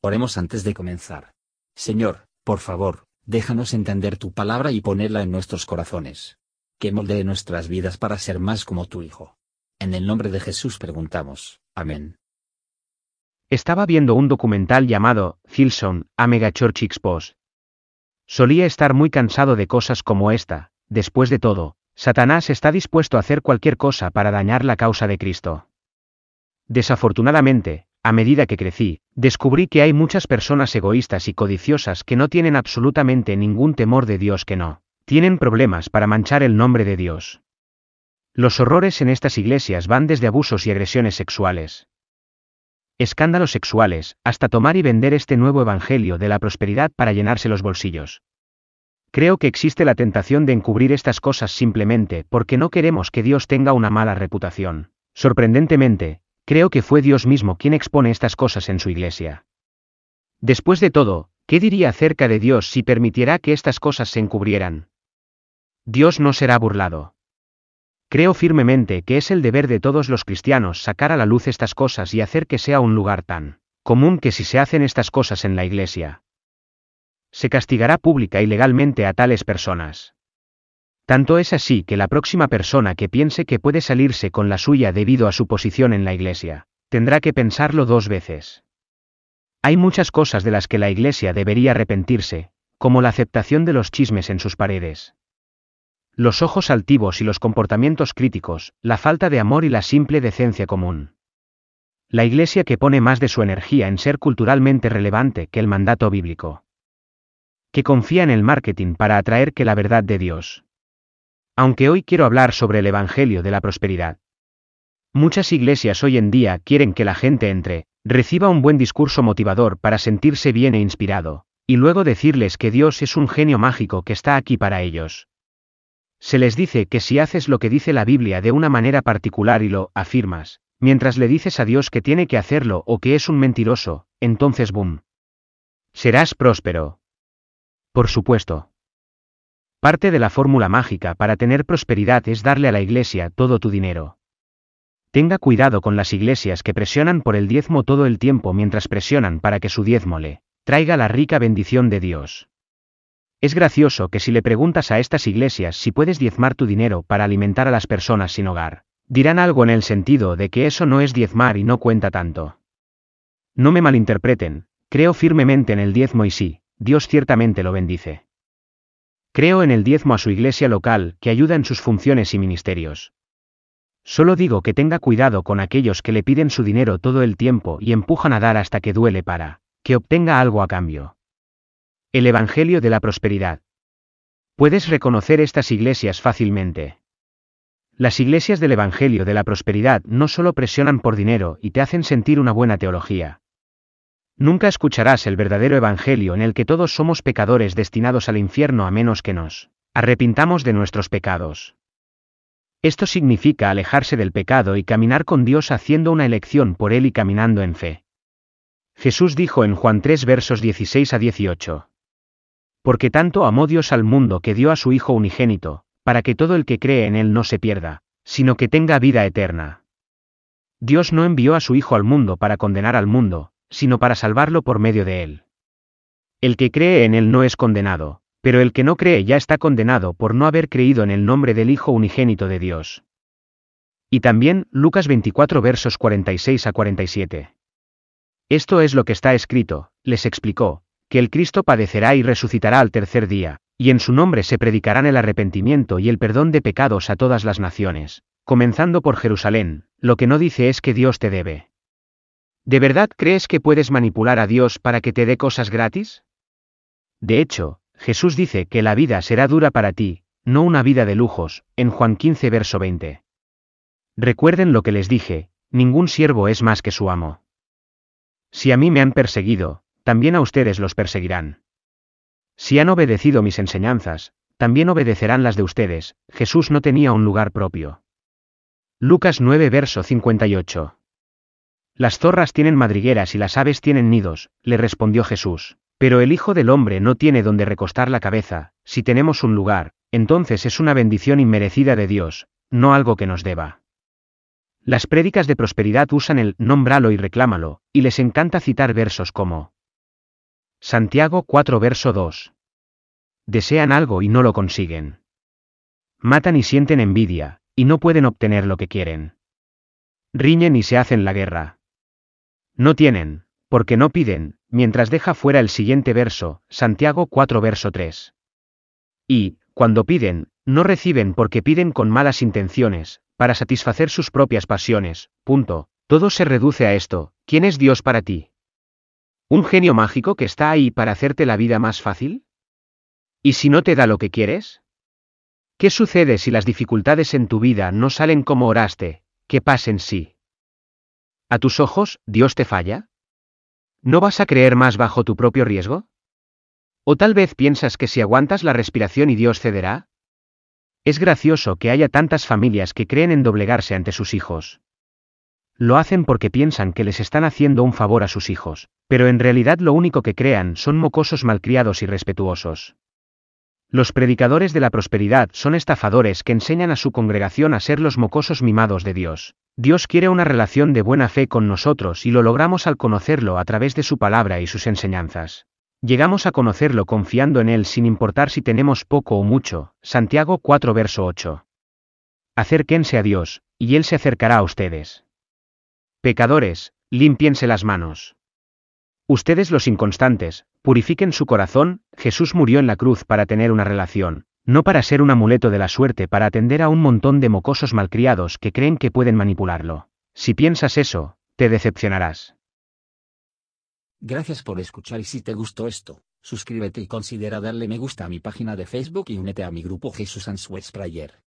Oremos antes de comenzar. Señor, por favor, déjanos entender tu palabra y ponerla en nuestros corazones. Que moldee nuestras vidas para ser más como tu Hijo. En el nombre de Jesús preguntamos. Amén. Estaba viendo un documental llamado Hillsong, a Megachurch Expos. Solía estar muy cansado de cosas como esta, después de todo, Satanás está dispuesto a hacer cualquier cosa para dañar la causa de Cristo. Desafortunadamente, a medida que crecí, descubrí que hay muchas personas egoístas y codiciosas que no tienen absolutamente ningún temor de Dios que no tienen problemas para manchar el nombre de Dios. Los horrores en estas iglesias van desde abusos y agresiones sexuales, escándalos sexuales, hasta tomar y vender este nuevo evangelio de la prosperidad para llenarse los bolsillos. Creo que existe la tentación de encubrir estas cosas simplemente porque no queremos que Dios tenga una mala reputación. Sorprendentemente, creo que fue Dios mismo quien expone estas cosas en su iglesia. Después de todo, ¿qué diría acerca de Dios si permitiera que estas cosas se encubrieran? Dios no será burlado. Creo firmemente que es el deber de todos los cristianos sacar a la luz estas cosas y hacer que sea un lugar tan común que si se hacen estas cosas en la iglesia, se castigará pública y legalmente a tales personas. Tanto es así que la próxima persona que piense que puede salirse con la suya debido a su posición en la iglesia, tendrá que pensarlo dos veces. Hay muchas cosas de las que la iglesia debería arrepentirse, como la aceptación de los chismes en sus paredes. Los ojos altivos y los comportamientos críticos, la falta de amor y la simple decencia común. La iglesia que pone más de su energía en ser culturalmente relevante que el mandato bíblico. Que confía en el marketing para atraer que la verdad de Dios aunque hoy quiero hablar sobre el Evangelio de la Prosperidad. Muchas iglesias hoy en día quieren que la gente entre, reciba un buen discurso motivador para sentirse bien e inspirado, y luego decirles que Dios es un genio mágico que está aquí para ellos. Se les dice que si haces lo que dice la Biblia de una manera particular y lo afirmas, mientras le dices a Dios que tiene que hacerlo o que es un mentiroso, entonces boom. Serás próspero. Por supuesto. Parte de la fórmula mágica para tener prosperidad es darle a la iglesia todo tu dinero. Tenga cuidado con las iglesias que presionan por el diezmo todo el tiempo mientras presionan para que su diezmo le traiga la rica bendición de Dios. Es gracioso que si le preguntas a estas iglesias si puedes diezmar tu dinero para alimentar a las personas sin hogar, dirán algo en el sentido de que eso no es diezmar y no cuenta tanto. No me malinterpreten, creo firmemente en el diezmo y sí, Dios ciertamente lo bendice. Creo en el diezmo a su iglesia local, que ayuda en sus funciones y ministerios. Solo digo que tenga cuidado con aquellos que le piden su dinero todo el tiempo y empujan a dar hasta que duele para que obtenga algo a cambio. El Evangelio de la Prosperidad. Puedes reconocer estas iglesias fácilmente. Las iglesias del Evangelio de la Prosperidad no solo presionan por dinero y te hacen sentir una buena teología, Nunca escucharás el verdadero Evangelio en el que todos somos pecadores destinados al infierno a menos que nos arrepintamos de nuestros pecados. Esto significa alejarse del pecado y caminar con Dios haciendo una elección por Él y caminando en fe. Jesús dijo en Juan 3 versos 16 a 18. Porque tanto amó Dios al mundo que dio a su Hijo unigénito, para que todo el que cree en Él no se pierda, sino que tenga vida eterna. Dios no envió a su Hijo al mundo para condenar al mundo, sino para salvarlo por medio de él. El que cree en él no es condenado, pero el que no cree ya está condenado por no haber creído en el nombre del Hijo unigénito de Dios. Y también, Lucas 24 versos 46 a 47. Esto es lo que está escrito, les explicó, que el Cristo padecerá y resucitará al tercer día, y en su nombre se predicarán el arrepentimiento y el perdón de pecados a todas las naciones, comenzando por Jerusalén, lo que no dice es que Dios te debe. ¿De verdad crees que puedes manipular a Dios para que te dé cosas gratis? De hecho, Jesús dice que la vida será dura para ti, no una vida de lujos, en Juan 15 verso 20. Recuerden lo que les dije, ningún siervo es más que su amo. Si a mí me han perseguido, también a ustedes los perseguirán. Si han obedecido mis enseñanzas, también obedecerán las de ustedes, Jesús no tenía un lugar propio. Lucas 9 verso 58. Las zorras tienen madrigueras y las aves tienen nidos, le respondió Jesús. Pero el Hijo del Hombre no tiene donde recostar la cabeza, si tenemos un lugar, entonces es una bendición inmerecida de Dios, no algo que nos deba. Las prédicas de prosperidad usan el nómbralo y reclámalo, y les encanta citar versos como, Santiago 4 verso 2. Desean algo y no lo consiguen. Matan y sienten envidia, y no pueden obtener lo que quieren. Riñen y se hacen la guerra. No tienen, porque no piden, mientras deja fuera el siguiente verso, Santiago 4 verso 3. Y, cuando piden, no reciben porque piden con malas intenciones, para satisfacer sus propias pasiones, punto. Todo se reduce a esto, ¿quién es Dios para ti? ¿Un genio mágico que está ahí para hacerte la vida más fácil? ¿Y si no te da lo que quieres? ¿Qué sucede si las dificultades en tu vida no salen como oraste? ¿Qué pasa en sí? ¿A tus ojos, Dios te falla? ¿No vas a creer más bajo tu propio riesgo? ¿O tal vez piensas que si aguantas la respiración y Dios cederá? Es gracioso que haya tantas familias que creen en doblegarse ante sus hijos. Lo hacen porque piensan que les están haciendo un favor a sus hijos, pero en realidad lo único que crean son mocosos malcriados y respetuosos. Los predicadores de la prosperidad son estafadores que enseñan a su congregación a ser los mocosos mimados de Dios. Dios quiere una relación de buena fe con nosotros y lo logramos al conocerlo a través de su palabra y sus enseñanzas. Llegamos a conocerlo confiando en Él sin importar si tenemos poco o mucho. Santiago 4 verso 8. Acérquense a Dios, y Él se acercará a ustedes. Pecadores, limpiense las manos. Ustedes los inconstantes, purifiquen su corazón, Jesús murió en la cruz para tener una relación, no para ser un amuleto de la suerte para atender a un montón de mocosos malcriados que creen que pueden manipularlo. Si piensas eso, te decepcionarás. Gracias por escuchar y si te gustó esto, suscríbete y considera darle me gusta a mi página de Facebook y únete a mi grupo Jesús Answers Prayer.